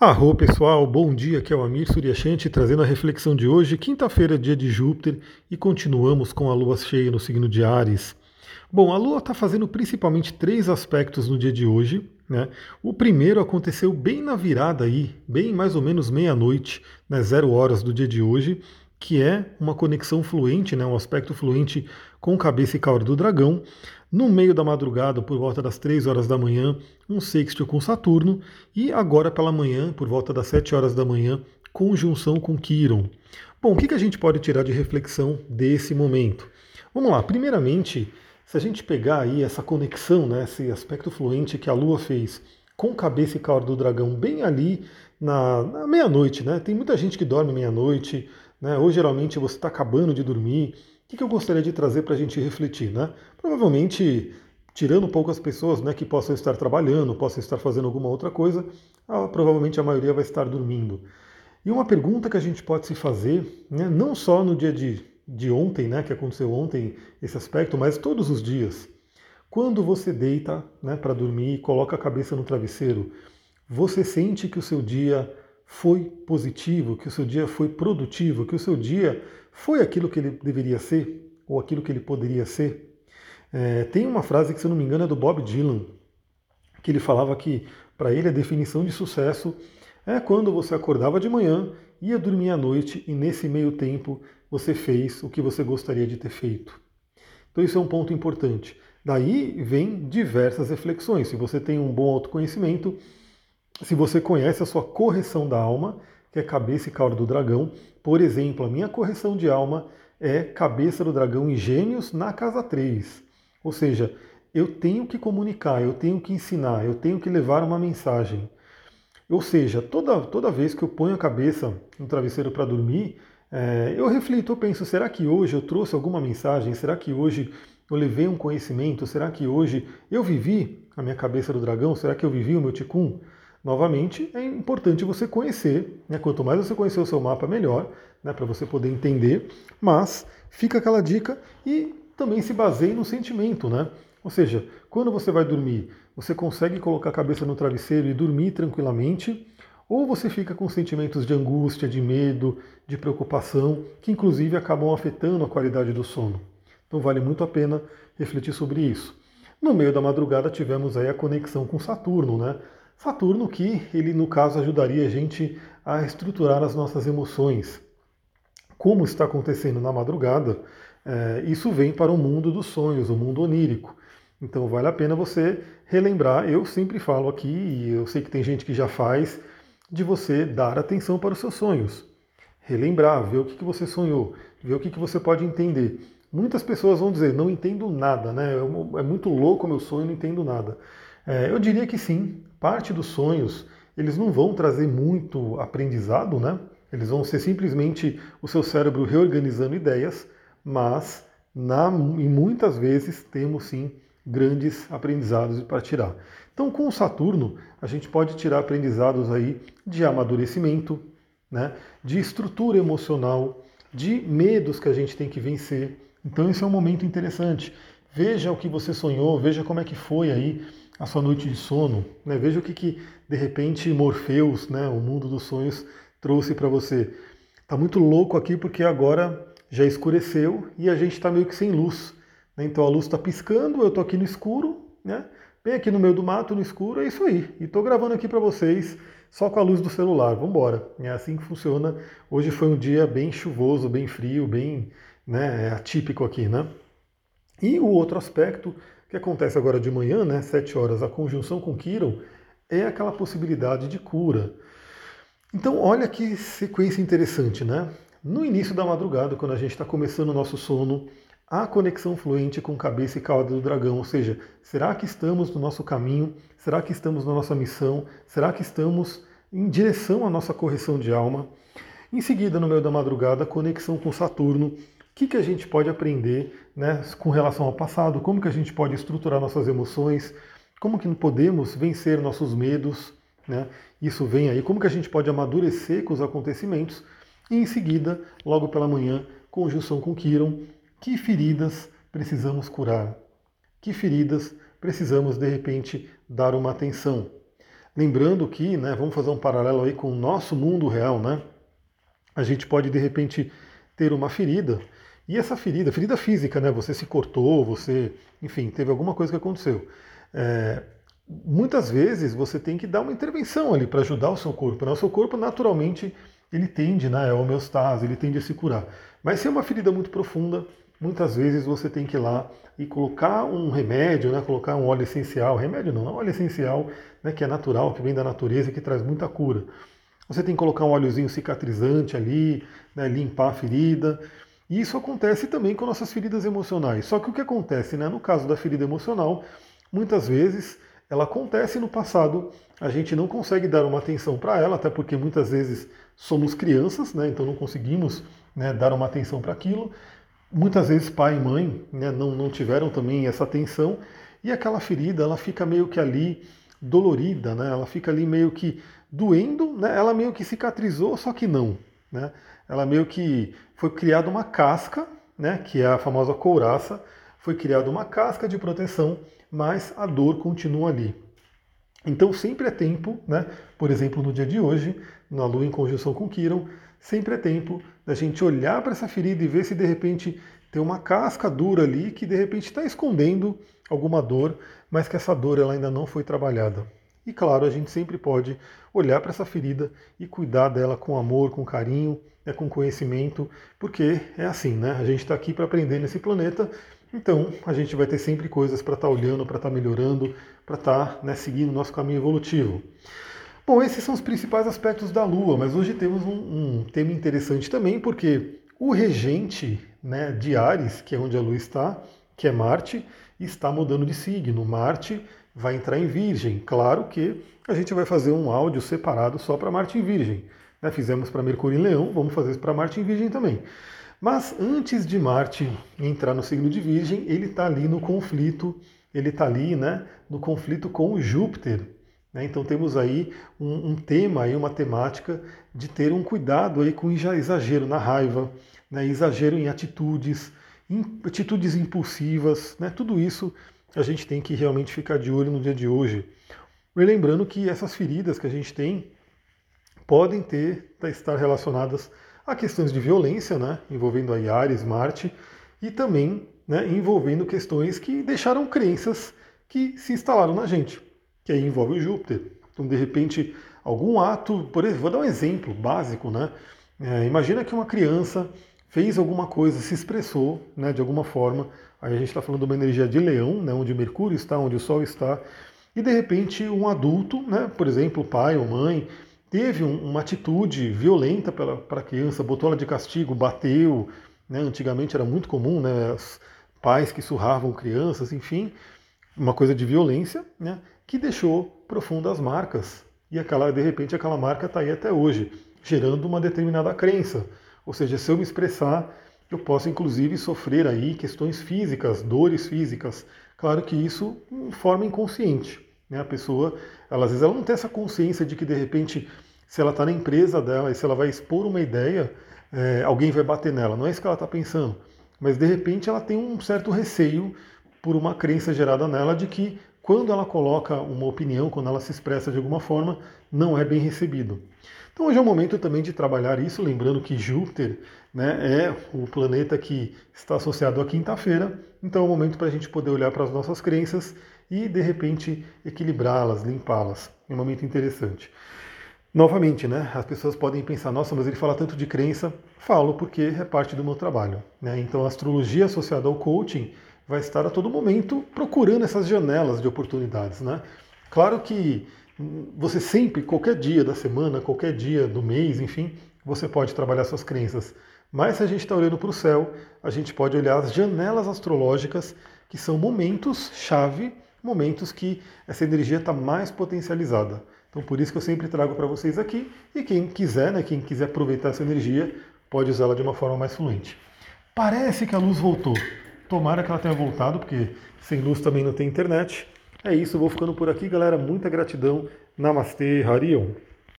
Arro pessoal, bom dia, aqui é o Amir Suryashanti trazendo a reflexão de hoje, quinta-feira, dia de Júpiter, e continuamos com a lua cheia no signo de Ares. Bom, a lua está fazendo principalmente três aspectos no dia de hoje. Né? O primeiro aconteceu bem na virada aí, bem mais ou menos meia-noite, né, zero horas do dia de hoje, que é uma conexão fluente, né, um aspecto fluente com cabeça e cauda do dragão. No meio da madrugada, por volta das 3 horas da manhã, um sextil com Saturno. E agora pela manhã, por volta das 7 horas da manhã, conjunção com Quiron. Bom, o que a gente pode tirar de reflexão desse momento? Vamos lá, primeiramente, se a gente pegar aí essa conexão, né, esse aspecto fluente que a Lua fez com cabeça e cauda do dragão bem ali na, na meia-noite, né? Tem muita gente que dorme meia-noite, né? Ou geralmente você está acabando de dormir que, que eu gostaria de trazer para a gente refletir? Né? Provavelmente, tirando poucas pessoas né, que possam estar trabalhando, possam estar fazendo alguma outra coisa, provavelmente a maioria vai estar dormindo. E uma pergunta que a gente pode se fazer, né, não só no dia de, de ontem, né, que aconteceu ontem esse aspecto, mas todos os dias. Quando você deita né, para dormir e coloca a cabeça no travesseiro, você sente que o seu dia foi positivo, que o seu dia foi produtivo, que o seu dia foi aquilo que ele deveria ser ou aquilo que ele poderia ser. É, tem uma frase que, se eu não me engano, é do Bob Dylan, que ele falava que para ele a definição de sucesso é quando você acordava de manhã, ia dormir à noite e nesse meio tempo você fez o que você gostaria de ter feito. Então isso é um ponto importante. Daí vem diversas reflexões. Se você tem um bom autoconhecimento, se você conhece a sua correção da alma, que é cabeça e cauda do dragão, por exemplo, a minha correção de alma é cabeça do dragão em gênios na casa 3. Ou seja, eu tenho que comunicar, eu tenho que ensinar, eu tenho que levar uma mensagem. Ou seja, toda, toda vez que eu ponho a cabeça no travesseiro para dormir, é, eu reflito, eu penso, será que hoje eu trouxe alguma mensagem? Será que hoje eu levei um conhecimento? Será que hoje eu vivi a minha cabeça do dragão? Será que eu vivi o meu ticum? Novamente, é importante você conhecer, né? quanto mais você conhecer o seu mapa, melhor, né? para você poder entender, mas fica aquela dica e também se baseie no sentimento, né? Ou seja, quando você vai dormir, você consegue colocar a cabeça no travesseiro e dormir tranquilamente, ou você fica com sentimentos de angústia, de medo, de preocupação, que inclusive acabam afetando a qualidade do sono. Então vale muito a pena refletir sobre isso. No meio da madrugada tivemos aí a conexão com Saturno, né? Saturno que ele no caso ajudaria a gente a estruturar as nossas emoções. Como está acontecendo na madrugada, é, isso vem para o mundo dos sonhos, o mundo onírico. Então vale a pena você relembrar. Eu sempre falo aqui, e eu sei que tem gente que já faz, de você dar atenção para os seus sonhos. Relembrar, ver o que, que você sonhou, ver o que, que você pode entender. Muitas pessoas vão dizer, não entendo nada, né? É muito louco meu sonho, não entendo nada. É, eu diria que sim, parte dos sonhos, eles não vão trazer muito aprendizado, né? Eles vão ser simplesmente o seu cérebro reorganizando ideias, mas na, e muitas vezes temos sim grandes aprendizados para tirar. Então, com o Saturno, a gente pode tirar aprendizados aí de amadurecimento, né, de estrutura emocional, de medos que a gente tem que vencer. Então, esse é um momento interessante. Veja o que você sonhou, veja como é que foi aí a sua noite de sono. Né? Veja o que, que, de repente, Morpheus, né, o mundo dos sonhos, trouxe para você. Está muito louco aqui porque agora já escureceu e a gente está meio que sem luz. Né? Então a luz está piscando, eu estou aqui no escuro, né? bem aqui no meio do mato, no escuro, é isso aí. E estou gravando aqui para vocês só com a luz do celular. Vamos embora. É assim que funciona. Hoje foi um dia bem chuvoso, bem frio, bem né, atípico aqui, né? E o outro aspecto que acontece agora de manhã, né, 7 horas, a conjunção com Quiron, é aquela possibilidade de cura. Então, olha que sequência interessante, né? No início da madrugada, quando a gente está começando o nosso sono, a conexão fluente com cabeça e cauda do dragão, ou seja, será que estamos no nosso caminho? Será que estamos na nossa missão? Será que estamos em direção à nossa correção de alma? Em seguida, no meio da madrugada, conexão com Saturno, o que, que a gente pode aprender né, com relação ao passado? Como que a gente pode estruturar nossas emoções? Como que podemos vencer nossos medos? Né? Isso vem aí. Como que a gente pode amadurecer com os acontecimentos? E em seguida, logo pela manhã, conjunção com Kiron, que feridas precisamos curar? Que feridas precisamos, de repente, dar uma atenção? Lembrando que, né, vamos fazer um paralelo aí com o nosso mundo real, né? A gente pode de repente ter uma ferida e essa ferida, ferida física, né? Você se cortou, você, enfim, teve alguma coisa que aconteceu. É, muitas vezes você tem que dar uma intervenção ali para ajudar o seu corpo. Né? O seu corpo naturalmente ele tende, né, a homeostase, ele tende a se curar. Mas se é uma ferida muito profunda, muitas vezes você tem que ir lá e colocar um remédio, né, colocar um óleo essencial, remédio não, um óleo essencial, né, que é natural, que vem da natureza e que traz muita cura. Você tem que colocar um óleozinho cicatrizante ali, né, limpar a ferida. E isso acontece também com nossas feridas emocionais. Só que o que acontece, né, no caso da ferida emocional, muitas vezes ela acontece no passado, a gente não consegue dar uma atenção para ela, até porque muitas vezes somos crianças, né, então não conseguimos né, dar uma atenção para aquilo. Muitas vezes pai e mãe né, não, não tiveram também essa atenção e aquela ferida ela fica meio que ali dolorida, né, ela fica ali meio que doendo, né, ela meio que cicatrizou, só que não. Né, ela meio que foi criada uma casca, né, que é a famosa couraça, foi criada uma casca de proteção mas a dor continua ali. Então sempre é tempo, né? Por exemplo, no dia de hoje, na Lua em conjunção com Quiron, sempre é tempo da gente olhar para essa ferida e ver se de repente tem uma casca dura ali que de repente está escondendo alguma dor, mas que essa dor ela ainda não foi trabalhada. E claro, a gente sempre pode olhar para essa ferida e cuidar dela com amor, com carinho, né, com conhecimento, porque é assim, né? A gente está aqui para aprender nesse planeta então, a gente vai ter sempre coisas para estar tá olhando, para estar tá melhorando, para estar tá, né, seguindo o nosso caminho evolutivo. Bom, esses são os principais aspectos da Lua, mas hoje temos um, um tema interessante também, porque o regente né, de Ares, que é onde a Lua está, que é Marte, está mudando de signo. Marte vai entrar em Virgem. Claro que a gente vai fazer um áudio separado só para Marte em Virgem. Né? Fizemos para Mercúrio em Leão, vamos fazer isso para Marte em Virgem também. Mas antes de Marte entrar no signo de Virgem, ele está ali no conflito, ele está ali né, no conflito com Júpiter. Né? Então temos aí um, um, tema, aí, uma temática de ter um cuidado aí com exagero na raiva, né, exagero em atitudes, em, atitudes impulsivas, né, tudo isso a gente tem que realmente ficar de olho no dia de hoje. Lembrando que essas feridas que a gente tem podem ter, estar relacionadas Há questões de violência, né, envolvendo a Ares, Marte, e também né, envolvendo questões que deixaram crenças que se instalaram na gente, que aí envolve o Júpiter. Então, de repente, algum ato, por exemplo, vou dar um exemplo básico, né? É, imagina que uma criança fez alguma coisa, se expressou né, de alguma forma, aí a gente está falando de uma energia de leão, né, onde Mercúrio está, onde o Sol está, e de repente um adulto, né, por exemplo, pai ou mãe, teve um, uma atitude violenta para a criança, botou ela de castigo, bateu. Né? Antigamente era muito comum, né? Os pais que surravam crianças, enfim, uma coisa de violência, né? que deixou profundas marcas. E aquela, de repente aquela marca está aí até hoje, gerando uma determinada crença. Ou seja, se eu me expressar, eu posso inclusive sofrer aí questões físicas, dores físicas. Claro que isso de forma inconsciente. Né? A pessoa, ela, às vezes, ela não tem essa consciência de que, de repente, se ela está na empresa dela e se ela vai expor uma ideia, é, alguém vai bater nela. Não é isso que ela está pensando. Mas, de repente, ela tem um certo receio por uma crença gerada nela de que, quando ela coloca uma opinião, quando ela se expressa de alguma forma, não é bem recebido. Então hoje é o momento também de trabalhar isso, lembrando que Júpiter né, é o planeta que está associado à quinta-feira, então é o momento para a gente poder olhar para as nossas crenças e de repente equilibrá-las, limpá-las. É um momento interessante. Novamente, né, as pessoas podem pensar, nossa, mas ele fala tanto de crença. Falo porque é parte do meu trabalho. Né? Então a astrologia associada ao coaching vai estar a todo momento procurando essas janelas de oportunidades. Né? Claro que você sempre, qualquer dia da semana, qualquer dia do mês, enfim, você pode trabalhar suas crenças. Mas se a gente está olhando para o céu, a gente pode olhar as janelas astrológicas, que são momentos-chave momentos que essa energia está mais potencializada. Então por isso que eu sempre trago para vocês aqui e quem quiser, né, quem quiser aproveitar essa energia, pode usá-la de uma forma mais fluente. Parece que a luz voltou. Tomara que ela tenha voltado, porque sem luz também não tem internet. É isso, vou ficando por aqui, galera. Muita gratidão. Namastê, Harion.